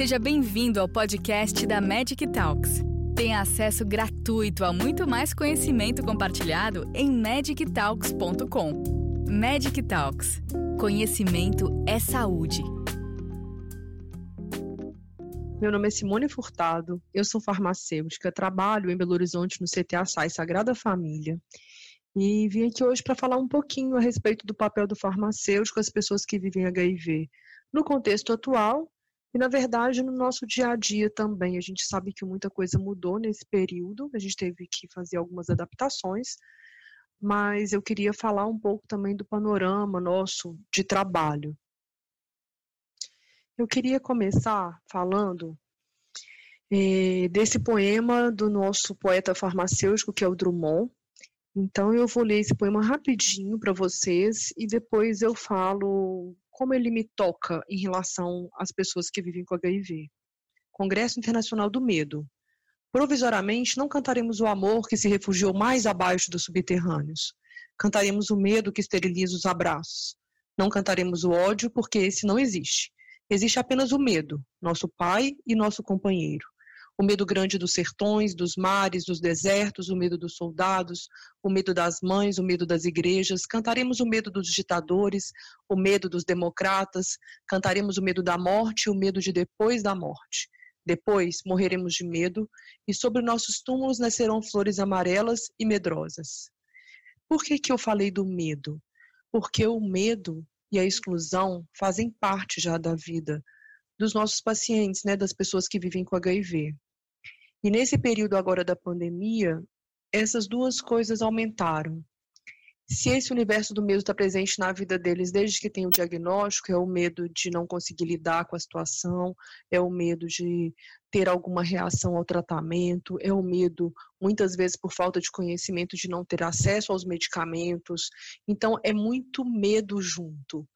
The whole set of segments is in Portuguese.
Seja bem-vindo ao podcast da Magic Talks. Tenha acesso gratuito a muito mais conhecimento compartilhado em magictalks.com. Magic Talks. Conhecimento é saúde. Meu nome é Simone Furtado, eu sou farmacêutica, trabalho em Belo Horizonte no CTA SAI Sagrada Família e vim aqui hoje para falar um pouquinho a respeito do papel do farmacêutico às pessoas que vivem HIV no contexto atual e, na verdade, no nosso dia a dia também. A gente sabe que muita coisa mudou nesse período, a gente teve que fazer algumas adaptações, mas eu queria falar um pouco também do panorama nosso de trabalho. Eu queria começar falando é, desse poema do nosso poeta farmacêutico, que é o Drummond. Então, eu vou ler esse poema rapidinho para vocês e depois eu falo como ele me toca em relação às pessoas que vivem com HIV. Congresso Internacional do Medo. Provisoriamente, não cantaremos o amor que se refugiou mais abaixo dos subterrâneos. Cantaremos o medo que esteriliza os abraços. Não cantaremos o ódio, porque esse não existe. Existe apenas o medo, nosso pai e nosso companheiro o medo grande dos sertões, dos mares, dos desertos, o medo dos soldados, o medo das mães, o medo das igrejas. Cantaremos o medo dos ditadores, o medo dos democratas, cantaremos o medo da morte e o medo de depois da morte. Depois morreremos de medo e sobre nossos túmulos nascerão flores amarelas e medrosas. Por que, que eu falei do medo? Porque o medo e a exclusão fazem parte já da vida dos nossos pacientes, né, das pessoas que vivem com HIV. E nesse período agora da pandemia, essas duas coisas aumentaram. Se esse universo do medo está presente na vida deles desde que tem o diagnóstico, é o medo de não conseguir lidar com a situação, é o medo de ter alguma reação ao tratamento, é o medo, muitas vezes por falta de conhecimento, de não ter acesso aos medicamentos. Então, é muito medo junto.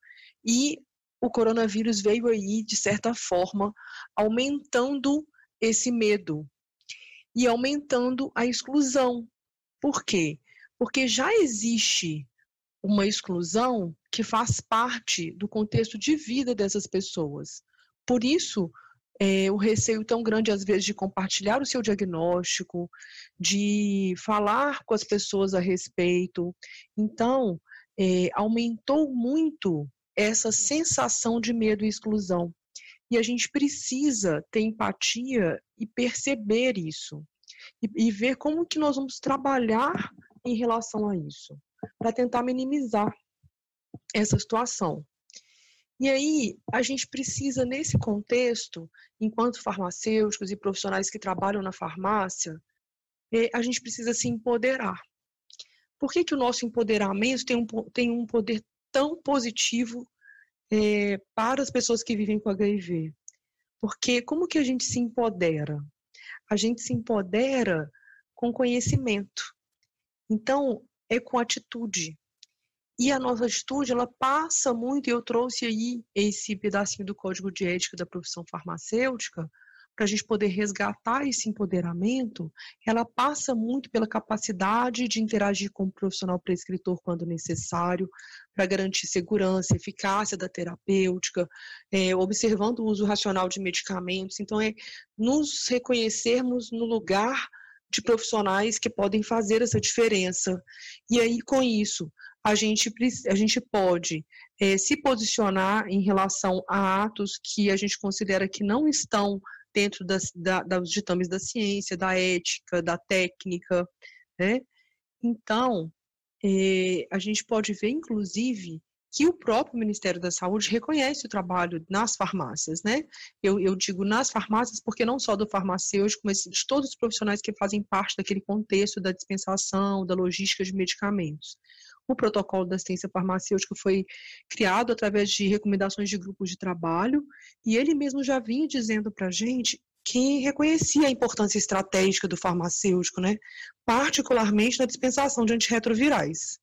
E o coronavírus veio aí, de certa forma, aumentando esse medo, e aumentando a exclusão. Por quê? Porque já existe uma exclusão que faz parte do contexto de vida dessas pessoas. Por isso, é, o receio tão grande, às vezes, de compartilhar o seu diagnóstico, de falar com as pessoas a respeito. Então, é, aumentou muito essa sensação de medo e exclusão. E a gente precisa ter empatia e perceber isso. E, e ver como que nós vamos trabalhar em relação a isso, para tentar minimizar essa situação. E aí, a gente precisa, nesse contexto, enquanto farmacêuticos e profissionais que trabalham na farmácia, é, a gente precisa se empoderar. Por que, que o nosso empoderamento tem um, tem um poder tão positivo é, para as pessoas que vivem com HIV. Porque como que a gente se empodera? A gente se empodera com conhecimento. Então, é com atitude. E a nossa atitude, ela passa muito, e eu trouxe aí esse pedacinho do código de ética da profissão farmacêutica, para a gente poder resgatar esse empoderamento, ela passa muito pela capacidade de interagir com o profissional prescritor quando necessário, para garantir segurança, eficácia da terapêutica, é, observando o uso racional de medicamentos. Então, é nos reconhecermos no lugar de profissionais que podem fazer essa diferença. E aí, com isso, a gente, a gente pode é, se posicionar em relação a atos que a gente considera que não estão dentro das, da, dos ditames da ciência, da ética, da técnica, né? Então, é, a gente pode ver, inclusive, que o próprio Ministério da Saúde reconhece o trabalho nas farmácias, né? Eu, eu, digo nas farmácias porque não só do farmacêutico, mas de todos os profissionais que fazem parte daquele contexto da dispensação, da logística de medicamentos. O protocolo da assistência farmacêutica foi criado através de recomendações de grupos de trabalho, e ele mesmo já vinha dizendo para a gente que reconhecia a importância estratégica do farmacêutico, né, particularmente na dispensação de antirretrovirais.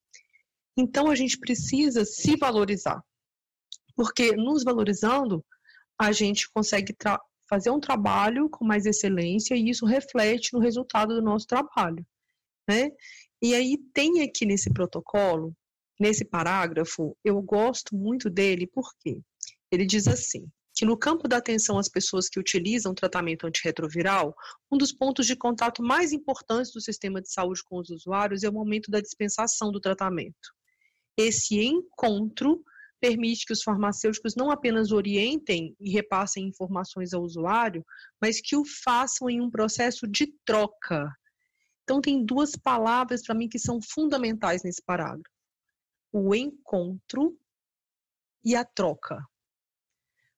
Então a gente precisa se valorizar, porque nos valorizando, a gente consegue fazer um trabalho com mais excelência e isso reflete no resultado do nosso trabalho, né? E aí tem aqui nesse protocolo, nesse parágrafo, eu gosto muito dele, porque ele diz assim: que no campo da atenção às pessoas que utilizam tratamento antirretroviral, um dos pontos de contato mais importantes do sistema de saúde com os usuários é o momento da dispensação do tratamento. Esse encontro permite que os farmacêuticos não apenas orientem e repassem informações ao usuário, mas que o façam em um processo de troca. Então, tem duas palavras para mim que são fundamentais nesse parágrafo: o encontro e a troca.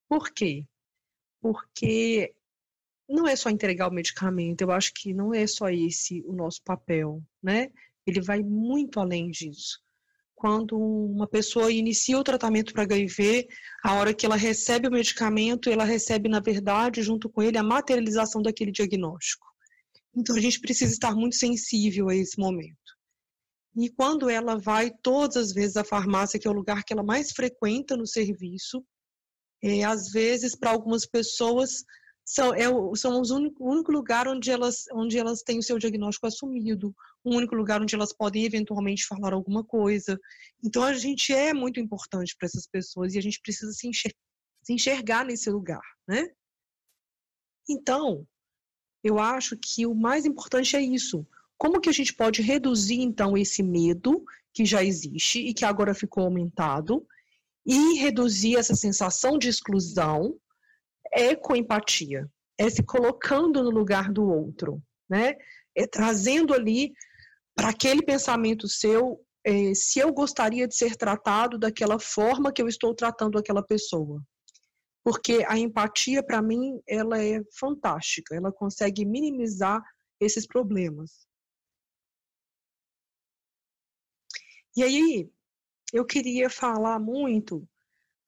Por quê? Porque não é só entregar o medicamento, eu acho que não é só esse o nosso papel, né? Ele vai muito além disso. Quando uma pessoa inicia o tratamento para HIV, a hora que ela recebe o medicamento, ela recebe, na verdade, junto com ele, a materialização daquele diagnóstico. Então, a gente precisa estar muito sensível a esse momento. E quando ela vai todas as vezes à farmácia, que é o lugar que ela mais frequenta no serviço, é, às vezes, para algumas pessoas, são, é, são o único, único lugar onde elas, onde elas têm o seu diagnóstico assumido, o único lugar onde elas podem eventualmente falar alguma coisa. Então, a gente é muito importante para essas pessoas e a gente precisa se enxergar, se enxergar nesse lugar, né? Então, eu acho que o mais importante é isso. Como que a gente pode reduzir, então, esse medo que já existe e que agora ficou aumentado e reduzir essa sensação de exclusão é com empatia, é se colocando no lugar do outro, né? É trazendo ali para aquele pensamento seu é, se eu gostaria de ser tratado daquela forma que eu estou tratando aquela pessoa. Porque a empatia, para mim, ela é fantástica, ela consegue minimizar esses problemas. E aí, eu queria falar muito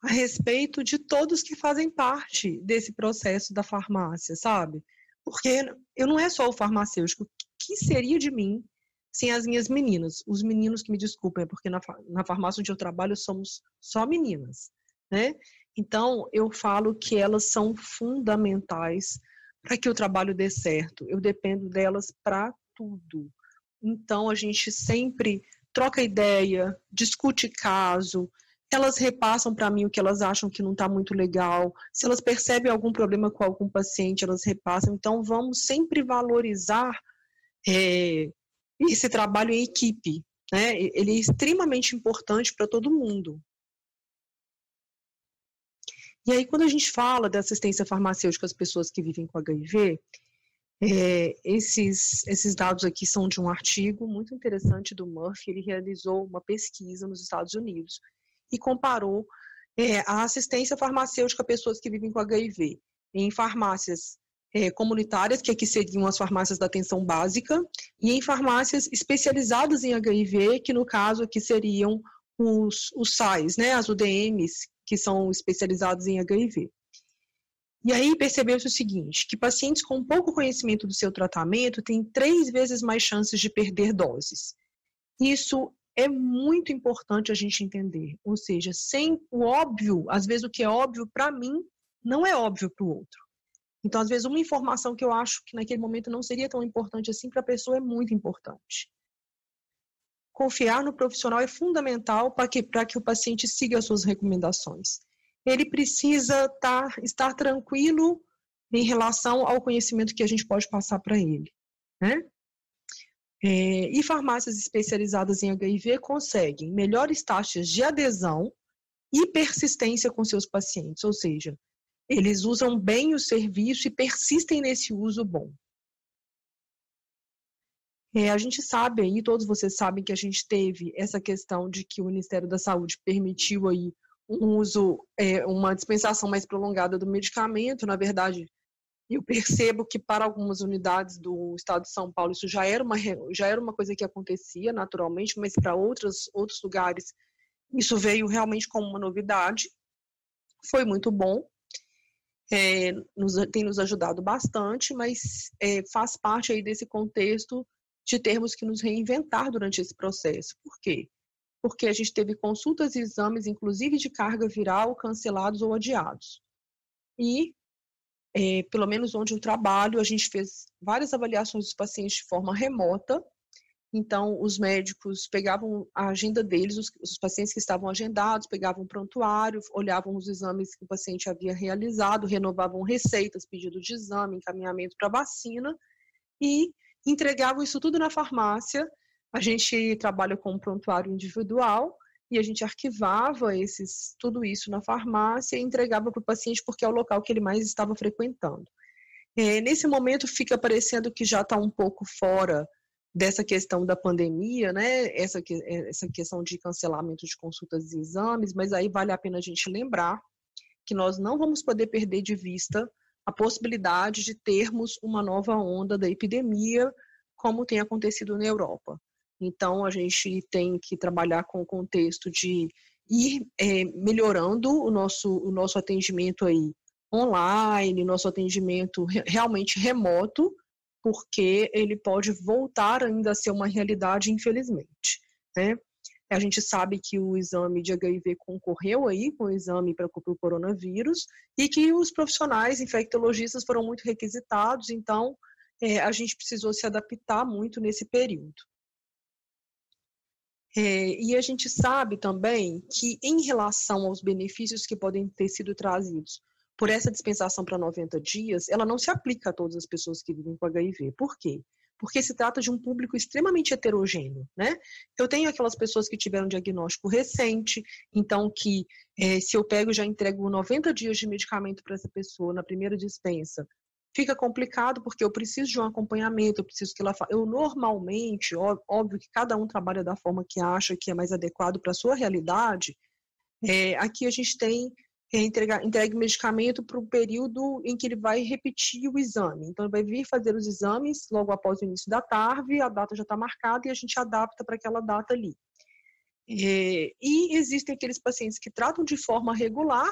a respeito de todos que fazem parte desse processo da farmácia, sabe? Porque eu não é só o farmacêutico. O que seria de mim sem as minhas meninas? Os meninos que me desculpem, é porque na, na farmácia onde eu trabalho somos só meninas, né? Então, eu falo que elas são fundamentais para que o trabalho dê certo. Eu dependo delas para tudo. Então, a gente sempre troca ideia, discute caso, elas repassam para mim o que elas acham que não está muito legal. Se elas percebem algum problema com algum paciente, elas repassam. Então, vamos sempre valorizar é, esse trabalho em equipe. Né? Ele é extremamente importante para todo mundo. E aí, quando a gente fala da assistência farmacêutica às pessoas que vivem com HIV, é, esses, esses dados aqui são de um artigo muito interessante do Murphy. Ele realizou uma pesquisa nos Estados Unidos e comparou é, a assistência farmacêutica a pessoas que vivem com HIV em farmácias é, comunitárias, que aqui seriam as farmácias da atenção básica, e em farmácias especializadas em HIV, que no caso aqui seriam os, os SAIs, né, as UDMs, que são especializados em HIV. E aí percebeu-se o seguinte, que pacientes com pouco conhecimento do seu tratamento têm três vezes mais chances de perder doses. Isso é muito importante a gente entender. Ou seja, sem o óbvio, às vezes o que é óbvio para mim não é óbvio para o outro. Então, às vezes, uma informação que eu acho que naquele momento não seria tão importante assim para a pessoa é muito importante. Confiar no profissional é fundamental para que, que o paciente siga as suas recomendações ele precisa tá, estar tranquilo em relação ao conhecimento que a gente pode passar para ele. Né? É, e farmácias especializadas em HIV conseguem melhores taxas de adesão e persistência com seus pacientes, ou seja, eles usam bem o serviço e persistem nesse uso bom. É, a gente sabe aí, todos vocês sabem que a gente teve essa questão de que o Ministério da Saúde permitiu aí um uso, é, uma dispensação mais prolongada do medicamento. Na verdade, eu percebo que para algumas unidades do estado de São Paulo isso já era uma, já era uma coisa que acontecia naturalmente, mas para outros, lugares isso veio realmente como uma novidade. Foi muito bom, é, nos, tem nos ajudado bastante, mas é, faz parte aí desse contexto de termos que nos reinventar durante esse processo. Por quê? porque a gente teve consultas e exames, inclusive de carga viral, cancelados ou adiados. E, é, pelo menos onde eu trabalho, a gente fez várias avaliações dos pacientes de forma remota, Então, os médicos pegavam a agenda deles, os, os, pacientes que estavam agendados, pegavam o prontuário, olhavam os exames que o paciente havia realizado, renovavam receitas, pedido de exame, encaminhamento para vacina e entregavam isso tudo na farmácia. A gente trabalha com um prontuário individual e a gente arquivava esses, tudo isso na farmácia e entregava para o paciente porque é o local que ele mais estava frequentando. É, nesse momento fica parecendo que já está um pouco fora dessa questão da pandemia, né? Essa, essa questão de cancelamento de consultas e exames, mas aí vale a pena a gente lembrar que nós não vamos poder perder de vista a possibilidade de termos uma nova onda da epidemia, como tem acontecido na Europa. Então, a gente tem que trabalhar com o contexto de ir é, melhorando o nosso, o nosso atendimento aí online, nosso atendimento realmente remoto, porque ele pode voltar ainda a ser uma realidade, infelizmente. Né? A gente sabe que o exame de HIV concorreu aí com o exame para o coronavírus e que os profissionais infectologistas foram muito requisitados, então é, a gente precisou se adaptar muito nesse período. É, e a gente sabe também que, em relação aos benefícios que podem ter sido trazidos por essa dispensação para 90 dias, ela não se aplica a todas as pessoas que vivem com HIV. Por quê? Porque se trata de um público extremamente heterogêneo, né? Eu tenho aquelas pessoas que tiveram diagnóstico recente, então que é, se eu pego já entrego 90 dias de medicamento para essa pessoa na primeira dispensa, fica complicado porque eu preciso de um acompanhamento, eu preciso que ela fa... eu normalmente, óbvio que cada um trabalha da forma que acha que é mais adequado para a sua realidade. É, aqui a gente tem entrega, entregue medicamento para o período em que ele vai repetir o exame. Então, ele vai vir fazer os exames logo após o início da tarde, a data já está marcada e a gente adapta para aquela data ali. É, e existem aqueles pacientes que tratam de forma regular,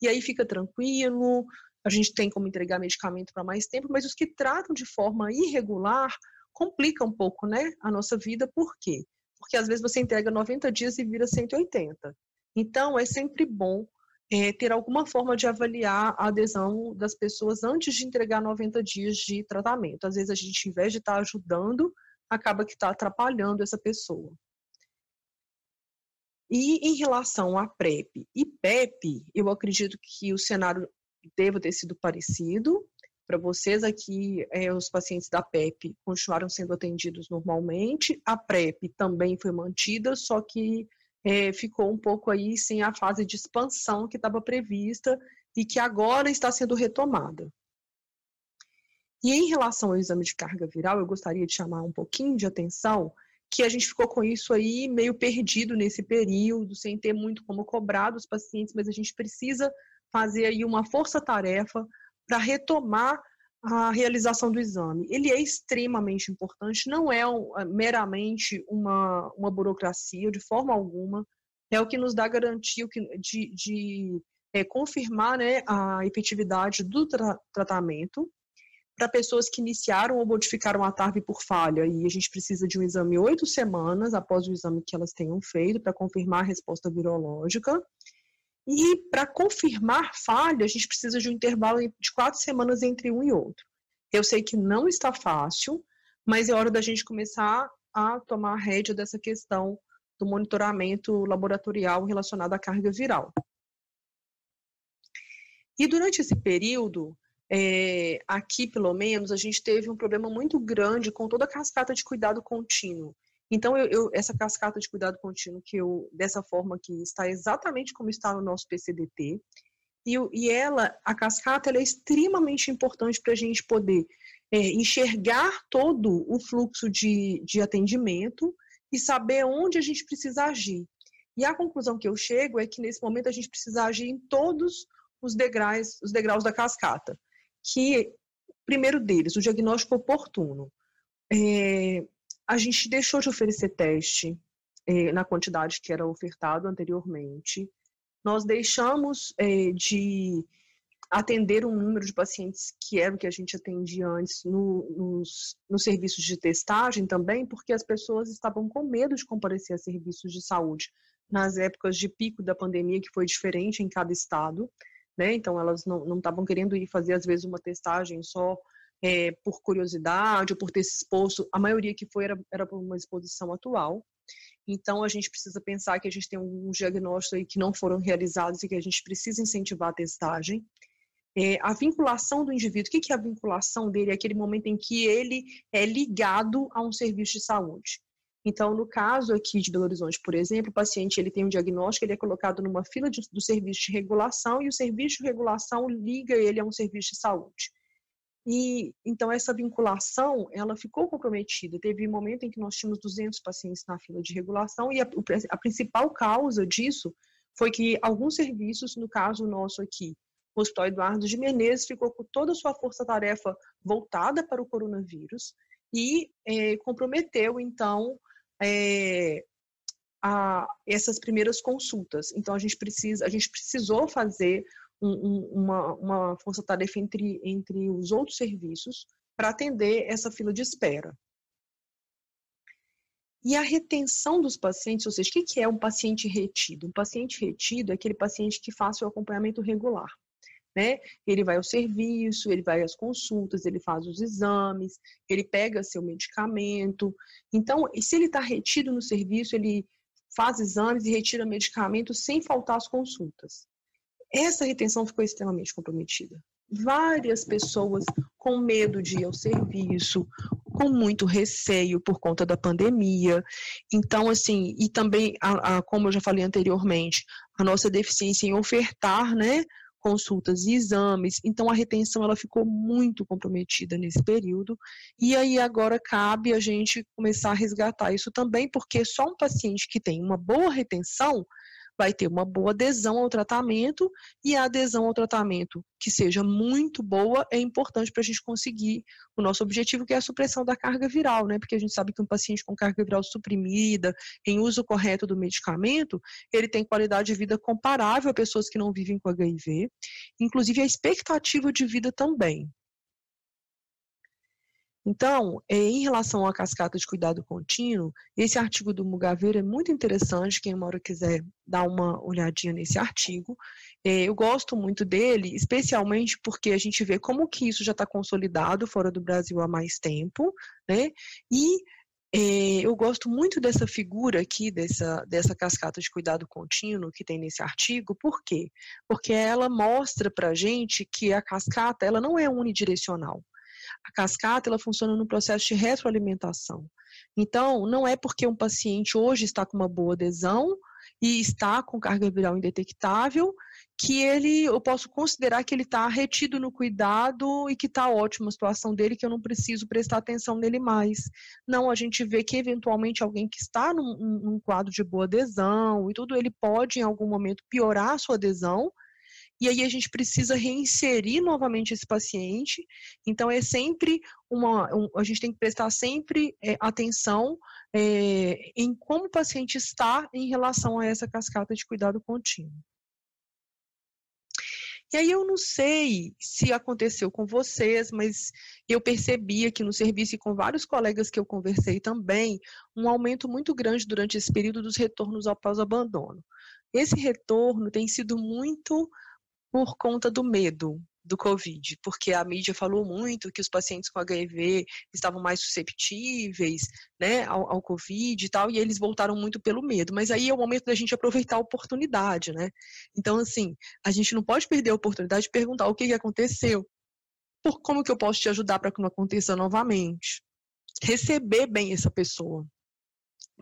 e aí fica tranquilo, a gente tem como entregar medicamento para mais tempo, mas os que tratam de forma irregular complica um pouco né, a nossa vida, por quê? Porque às vezes você entrega 90 dias e vira 180. Então, é sempre bom é, ter alguma forma de avaliar a adesão das pessoas antes de entregar 90 dias de tratamento. Às vezes a gente, em vez de estar ajudando, acaba que está atrapalhando essa pessoa. E em relação a PrEP e PEP, eu acredito que o cenário deva ter sido parecido. Para vocês aqui, é, os pacientes da PEP continuaram sendo atendidos normalmente. A PrEP também foi mantida, só que é, ficou um pouco aí sem a fase de expansão que estava prevista e que agora está sendo retomada. E em relação ao exame de carga viral, eu gostaria de chamar um pouquinho de atenção que a gente ficou com isso aí meio perdido nesse período, sem ter muito como cobrar dos pacientes, mas a gente precisa fazer aí uma força-tarefa para retomar a realização do exame. Ele é extremamente importante, não é um, meramente uma, uma burocracia, de forma alguma, é o que nos dá garantia de, de é, confirmar né, a efetividade do tra tratamento para pessoas que iniciaram ou modificaram a TARV por falha, e a gente precisa de um exame oito semanas após o exame que elas tenham feito para confirmar a resposta virológica. E para confirmar falha, a gente precisa de um intervalo de quatro semanas entre um e outro. Eu sei que não está fácil, mas é hora da gente começar a tomar a rédea dessa questão do monitoramento laboratorial relacionado à carga viral. E durante esse período, é, aqui pelo menos, a gente teve um problema muito grande com toda a cascata de cuidado contínuo. Então, eu, eu, essa cascata de cuidado contínuo, que eu, dessa forma que está exatamente como está no nosso PCDT, e, e ela, a cascata, ela é extremamente importante para a gente poder é, enxergar todo o fluxo de, de atendimento e saber onde a gente precisa agir. E a conclusão que eu chego é que nesse momento a gente precisa agir em todos os degraus, os degraus da cascata. Que, primeiro deles, o diagnóstico oportuno. É, a gente deixou de oferecer teste é, na quantidade que era ofertado anteriormente. Nós deixamos é, de atender um número de pacientes que era o que a gente atendia antes no, nos, nos serviços de testagem também, porque as pessoas estavam com medo de comparecer a serviços de saúde nas épocas de pico da pandemia, que foi diferente em cada estado, né? Então elas não estavam querendo ir fazer às vezes uma testagem só é, por curiosidade ou por ter se exposto, a maioria que foi era, era por uma exposição atual. Então, a gente precisa pensar que a gente tem alguns diagnósticos aí que não foram realizados e que a gente precisa incentivar a testagem. É, a vinculação do indivíduo, o que é a vinculação dele? É aquele momento em que ele é ligado a um serviço de saúde. Então, no caso aqui de Belo Horizonte, por exemplo, o paciente ele tem um diagnóstico, ele é colocado numa fila de, do serviço de regulação e o serviço de regulação liga ele a um serviço de saúde. E então essa vinculação, ela ficou comprometida. Teve um momento em que nós tínhamos 200 pacientes na fila de regulação e a, a principal causa disso foi que alguns serviços, no caso nosso aqui, o Hospital Eduardo de Menezes ficou com toda a sua força-tarefa voltada para o coronavírus e é, comprometeu, então, é, a, essas primeiras consultas. Então a gente precisa, a gente precisou fazer um, um, uma, uma força-tarefa entre, entre os outros serviços para atender essa fila de espera. E a retenção dos pacientes, ou seja, o que é um paciente retido? Um paciente retido é aquele paciente que faz o acompanhamento regular. Né? Ele vai ao serviço, ele vai às consultas, ele faz os exames, ele pega seu medicamento. Então, se ele está retido no serviço, ele faz exames e retira medicamento sem faltar as consultas. Essa retenção ficou extremamente comprometida. Várias pessoas com medo de ir ao serviço, com muito receio por conta da pandemia. Então, assim, e também, a, a, como eu já falei anteriormente, a nossa deficiência em ofertar, né, consultas e exames, então a retenção ela ficou muito comprometida nesse período, e aí agora cabe a gente começar a resgatar isso também, porque só um paciente que tem uma boa retenção vai ter uma boa adesão ao tratamento, e a adesão ao tratamento que seja muito boa é importante para a gente conseguir o nosso objetivo, que é a supressão da carga viral, né? Porque a gente sabe que um paciente com carga viral suprimida, em uso correto do medicamento, ele tem qualidade de vida comparável a pessoas que não vivem com HIV, inclusive a expectativa de vida também. Então, é, em relação à cascata de cuidado contínuo, esse artigo do Mugaveira é muito interessante, quem mora quiser dar uma olhadinha nesse artigo. É, eu gosto muito dele, especialmente porque a gente vê como que isso já está consolidado fora do Brasil há mais tempo, né? E é, eu gosto muito dessa figura aqui, dessa, dessa cascata de cuidado contínuo que tem nesse artigo, por quê? Porque ela mostra para gente que a cascata ela não é unidirecional. A cascata ela funciona no processo de retroalimentação. Então, não é porque um paciente hoje está com uma boa adesão e está com carga viral indetectável que ele, eu posso considerar que ele está retido no cuidado e que está ótima a situação dele, que eu não preciso prestar atenção nele mais. Não, a gente vê que eventualmente alguém que está num, num quadro de boa adesão e tudo, ele pode em algum momento piorar a sua adesão, e aí a gente precisa reinserir novamente esse paciente. Então, é sempre uma. Um, a gente tem que prestar sempre é, atenção é, em como o paciente está em relação a essa cascata de cuidado contínuo. E aí eu não sei se aconteceu com vocês, mas eu percebi aqui no serviço e com vários colegas que eu conversei também, um aumento muito grande durante esse período dos retornos após abandono. Esse retorno tem sido muito por conta do medo do Covid, porque a mídia falou muito que os pacientes com HIV estavam mais susceptíveis né, ao, ao, Covid e tal, e eles voltaram muito pelo medo. Mas aí é o momento da gente aproveitar a oportunidade, né? Então, assim, a gente não pode perder a oportunidade de perguntar o que, que aconteceu, por como que eu posso te ajudar para que não aconteça novamente. Receber bem essa pessoa,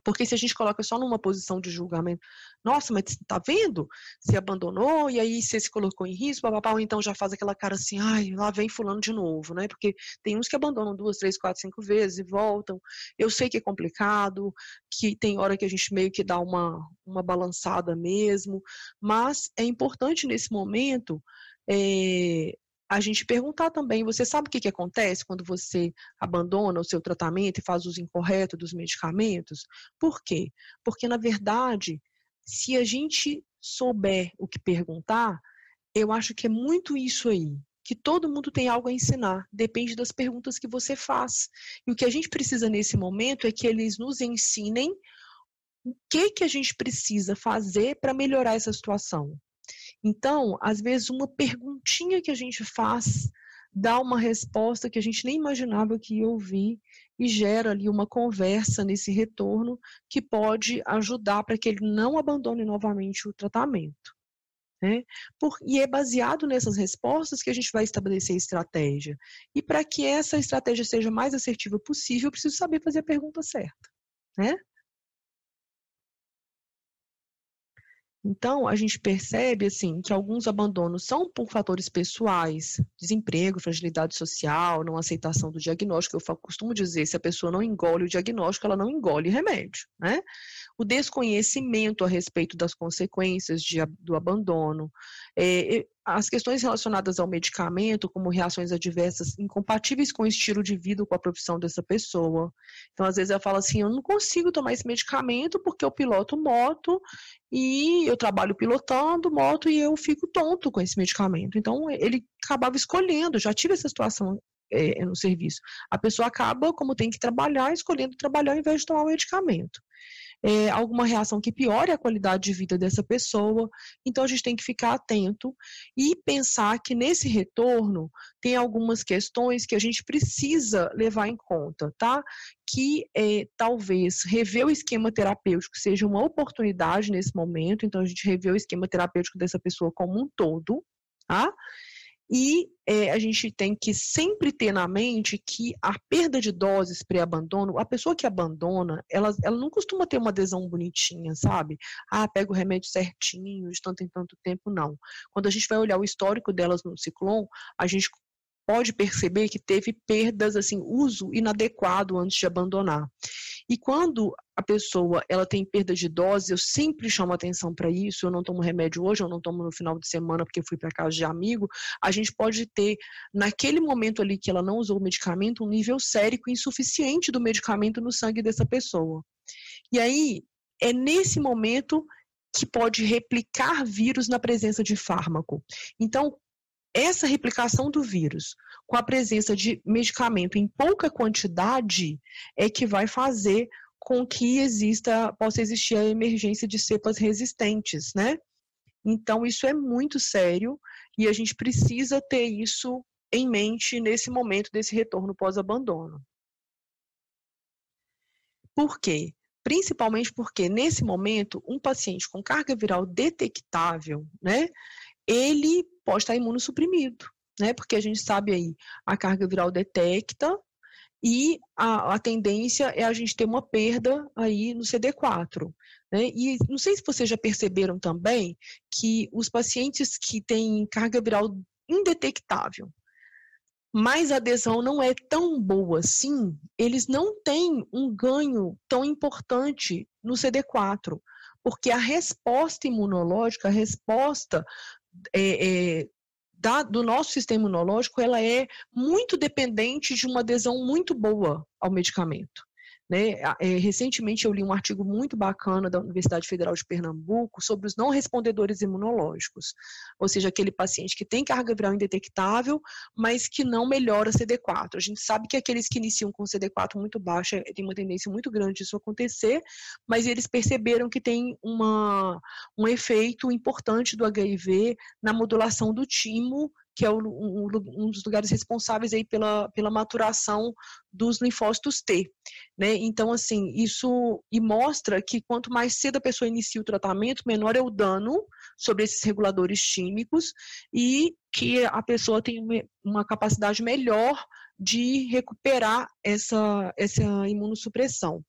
porque se a gente coloca só numa posição de julgamento, nossa, mas tá vendo? Se abandonou e aí você se colocou em risco, papapá, ou então já faz aquela cara assim, ai, lá vem fulano de novo, né? Porque tem uns que abandonam duas, três, quatro, cinco vezes e voltam. Eu sei que é complicado, que tem hora que a gente meio que dá uma, uma balançada mesmo, mas é importante nesse momento é, a gente perguntar também, você sabe o que, que acontece quando você abandona o seu tratamento e faz uso incorreto dos medicamentos? Por quê? Porque, na verdade, se a gente souber o que perguntar, eu acho que é muito isso aí, que todo mundo tem algo a ensinar, depende das perguntas que você faz. E o que a gente precisa nesse momento é que eles nos ensinem o que que a gente precisa fazer para melhorar essa situação. Então, às vezes, uma perguntinha que a gente faz dá uma resposta que a gente nem imaginava que ia ouvir e gera ali uma conversa nesse retorno que pode ajudar para que ele não abandone novamente o tratamento. Né? Por, e é baseado nessas respostas que a gente vai estabelecer a estratégia. E para que essa estratégia seja mais assertiva possível, eu preciso saber fazer a pergunta certa. Né? Então, a gente percebe assim que alguns abandonos são por fatores pessoais, desemprego, fragilidade social, não aceitação do diagnóstico. Eu costumo dizer, se a pessoa não engole o diagnóstico, ela não engole remédio, né? O desconhecimento a respeito das consequências de, do abandono, é, as questões relacionadas ao medicamento, como reações adversas incompatíveis com o estilo de vida, com a profissão dessa pessoa. Então, às vezes, eu falo assim: eu não consigo tomar esse medicamento porque eu piloto moto e eu trabalho pilotando moto e eu fico tonto com esse medicamento. Então, ele acabava escolhendo, já tive essa situação é, no serviço. A pessoa acaba, como tem que trabalhar, escolhendo trabalhar ao invés de tomar o medicamento é, alguma reação que piore a qualidade de vida dessa pessoa. Então, a gente tem que ficar atento e pensar que nesse retorno tem algumas questões que a gente precisa levar em conta, tá? Que é, talvez rever o esquema terapêutico seja uma oportunidade nesse momento, então a gente rever o esquema terapêutico dessa pessoa como um todo, tá? E é, a gente tem que sempre ter na mente que a perda de doses pré-abandono, a pessoa que abandona, ela, ela não costuma ter uma adesão bonitinha, sabe? Ah, pega o remédio certinho, de tanto em tanto tempo, não. Quando a gente vai olhar o histórico delas no ciclone, a gente pode perceber que teve perdas, assim, uso inadequado antes de abandonar. E quando a pessoa ela tem perda de dose, eu sempre chamo atenção para isso. Eu não tomo remédio hoje, eu não tomo no final de semana porque fui para casa de amigo. A gente pode ter, naquele momento ali que ela não usou o medicamento, um nível sérico insuficiente do medicamento no sangue dessa pessoa. E aí, é nesse momento que pode replicar vírus na presença de fármaco. Então, essa replicação do vírus com a presença de medicamento em pouca quantidade é que vai fazer com que exista, possa existir a emergência de cepas resistentes, né? Então, isso é muito sério e a gente precisa ter isso em mente nesse momento desse retorno pós-abandono. Por quê? Principalmente porque, nesse momento, um paciente com carga viral detectável, né, ele pode estar imunossuprimido, né? Porque a gente sabe aí, a carga viral detecta e a, a tendência é a gente ter uma perda aí no CD4. Né? E não sei se vocês já perceberam também que os pacientes que têm carga viral indetectável, mas a adesão não é tão boa assim, eles não têm um ganho tão importante no CD4, porque a resposta imunológica, a resposta é, é, da, do nosso sistema imunológico, ela é muito dependente de uma adesão muito boa ao medicamento. Né? É, recentemente eu li um artigo muito bacana da Universidade Federal de Pernambuco sobre os não respondedores imunológicos, ou seja, aquele paciente que tem carga viral indetectável, mas que não melhora CD4. A gente sabe que aqueles que iniciam com CD4 muito baixa tem uma tendência muito grande disso acontecer, mas eles perceberam que tem uma, um efeito importante do HIV na modulação do timo que é um, um, dos lugares responsáveis aí pela, pela maturação dos linfócitos T, né? Então, assim, isso e mostra que quanto mais cedo a pessoa inicia o tratamento, menor é o dano sobre esses reguladores químicos e que a pessoa tem uma capacidade melhor de recuperar essa, essa imunossupressão.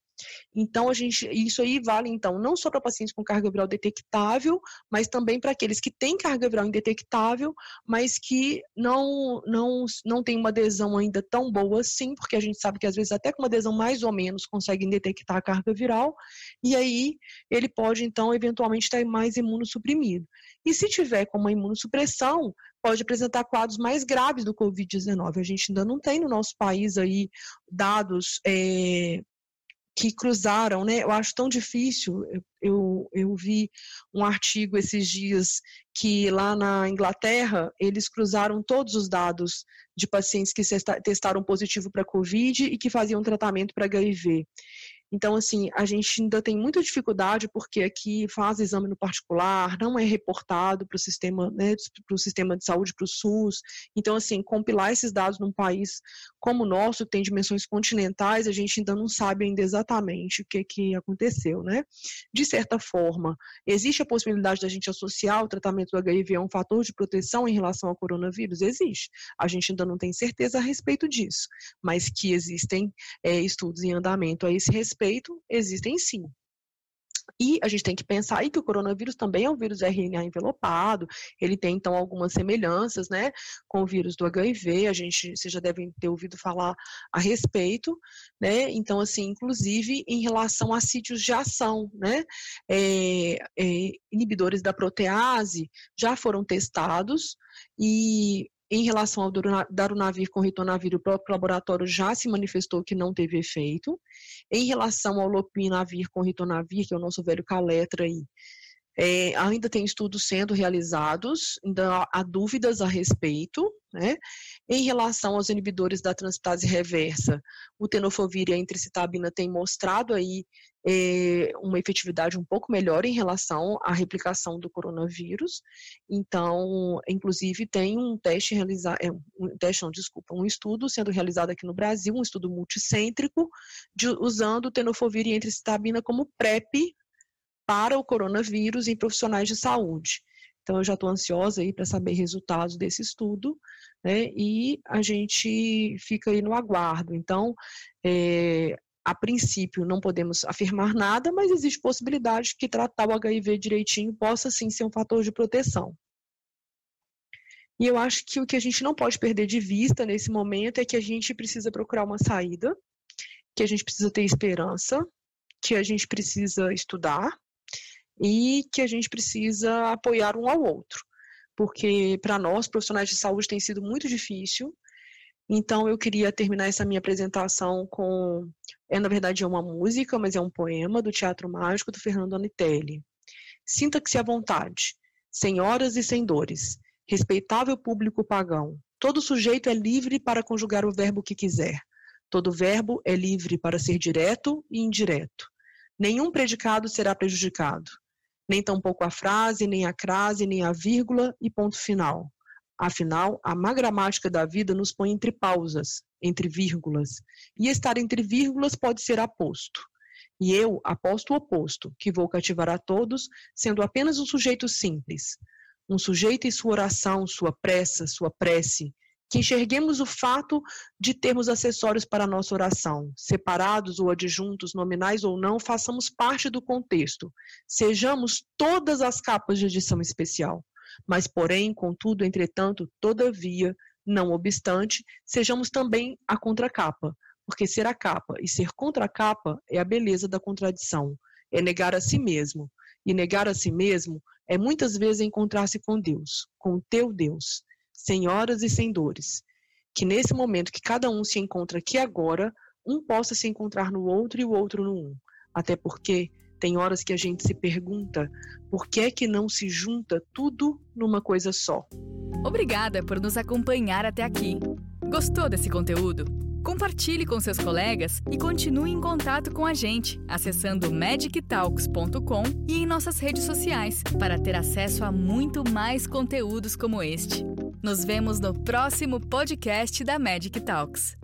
Então, a gente, isso aí vale, então, não só para pacientes com carga viral detectável, mas também para aqueles que têm carga viral indetectável, mas que não, não, não tem uma adesão ainda tão boa assim, porque a gente sabe que às vezes até com uma adesão mais ou menos conseguem detectar a carga viral, e aí ele pode, então, eventualmente estar mais imunossuprimido. E se tiver com uma imunossupressão, pode apresentar quadros mais graves do Covid-19. A gente ainda não tem no nosso país aí dados é, que cruzaram, né? Eu acho tão difícil. Eu, eu vi um artigo esses dias que lá na Inglaterra eles cruzaram todos os dados de pacientes que testaram positivo para Covid e que faziam tratamento para HIV. Então, assim, a gente ainda tem muita dificuldade porque aqui faz exame no particular, não é reportado para o sistema, né, para o sistema de saúde, para o SUS. Então, assim, compilar esses dados num país como o nosso, que tem dimensões continentais, a gente ainda não sabe ainda exatamente o que, que aconteceu, né? De certa forma, existe a possibilidade da gente associar o tratamento do HIV a um fator de proteção em relação ao coronavírus? Existe. A gente ainda não tem certeza a respeito disso, mas que existem é, estudos em andamento a esse respeito respeito existem sim. E a gente tem que pensar aí que o coronavírus também é um vírus RNA envelopado, ele tem então algumas semelhanças, né, com o vírus do HIV, a gente, vocês já devem ter ouvido falar a respeito, né, então assim, inclusive em relação a sítios de ação, né, é, é, inibidores da protease já foram testados e em relação ao darunavir com ritonavir, o próprio laboratório já se manifestou que não teve efeito. Em relação ao lopinavir com ritonavir, que é o nosso velho caletra aí, é, ainda tem estudos sendo realizados, ainda há dúvidas a respeito, né? Em relação aos inibidores da transitase reversa, o tenofovir e a intricitabina têm mostrado aí é, uma efetividade um pouco melhor em relação à replicação do coronavírus. Então, inclusive, tem um teste realizado, é, um teste, não, desculpa, um estudo sendo realizado aqui no Brasil, um estudo multicêntrico, de, usando tenofovir e intricitabina como PrEP para o coronavírus em profissionais de saúde. Então, eu já estou ansiosa aí para saber resultados desse estudo, né? E a gente fica aí no aguardo. Então, é, a princípio, não podemos afirmar nada, mas existe possibilidade que tratar o HIV direitinho possa sim ser um fator de proteção. E eu acho que o que a gente não pode perder de vista nesse momento é que a gente precisa procurar uma saída, que a gente precisa ter esperança, que a gente precisa estudar, e que a gente precisa apoiar um ao outro, porque para nós, profissionais de saúde, tem sido muito difícil. Então, eu queria terminar essa minha apresentação com. É, na verdade, é uma música, mas é um poema do Teatro Mágico do Fernando Anitelli. Sinta-se à vontade, sem horas e sem dores, respeitável público pagão. Todo sujeito é livre para conjugar o verbo que quiser. Todo verbo é livre para ser direto e indireto. Nenhum predicado será prejudicado nem tampouco a frase, nem a crase, nem a vírgula e ponto final. Afinal, a má gramática da vida nos põe entre pausas, entre vírgulas, e estar entre vírgulas pode ser aposto. E eu aposto o oposto, que vou cativar a todos, sendo apenas um sujeito simples. Um sujeito em sua oração, sua pressa, sua prece, que enxerguemos o fato de termos acessórios para a nossa oração, separados ou adjuntos, nominais ou não, façamos parte do contexto, sejamos todas as capas de edição especial. Mas, porém, contudo, entretanto, todavia, não obstante, sejamos também a contracapa, porque ser a capa e ser contracapa é a beleza da contradição, é negar a si mesmo. E negar a si mesmo é muitas vezes encontrar-se com Deus, com o teu Deus sem horas e sem dores. Que nesse momento que cada um se encontra aqui agora, um possa se encontrar no outro e o outro no um. Até porque tem horas que a gente se pergunta por que é que não se junta tudo numa coisa só. Obrigada por nos acompanhar até aqui. Gostou desse conteúdo? Compartilhe com seus colegas e continue em contato com a gente acessando magictalks.com e em nossas redes sociais para ter acesso a muito mais conteúdos como este. Nos vemos no próximo podcast da Magic Talks.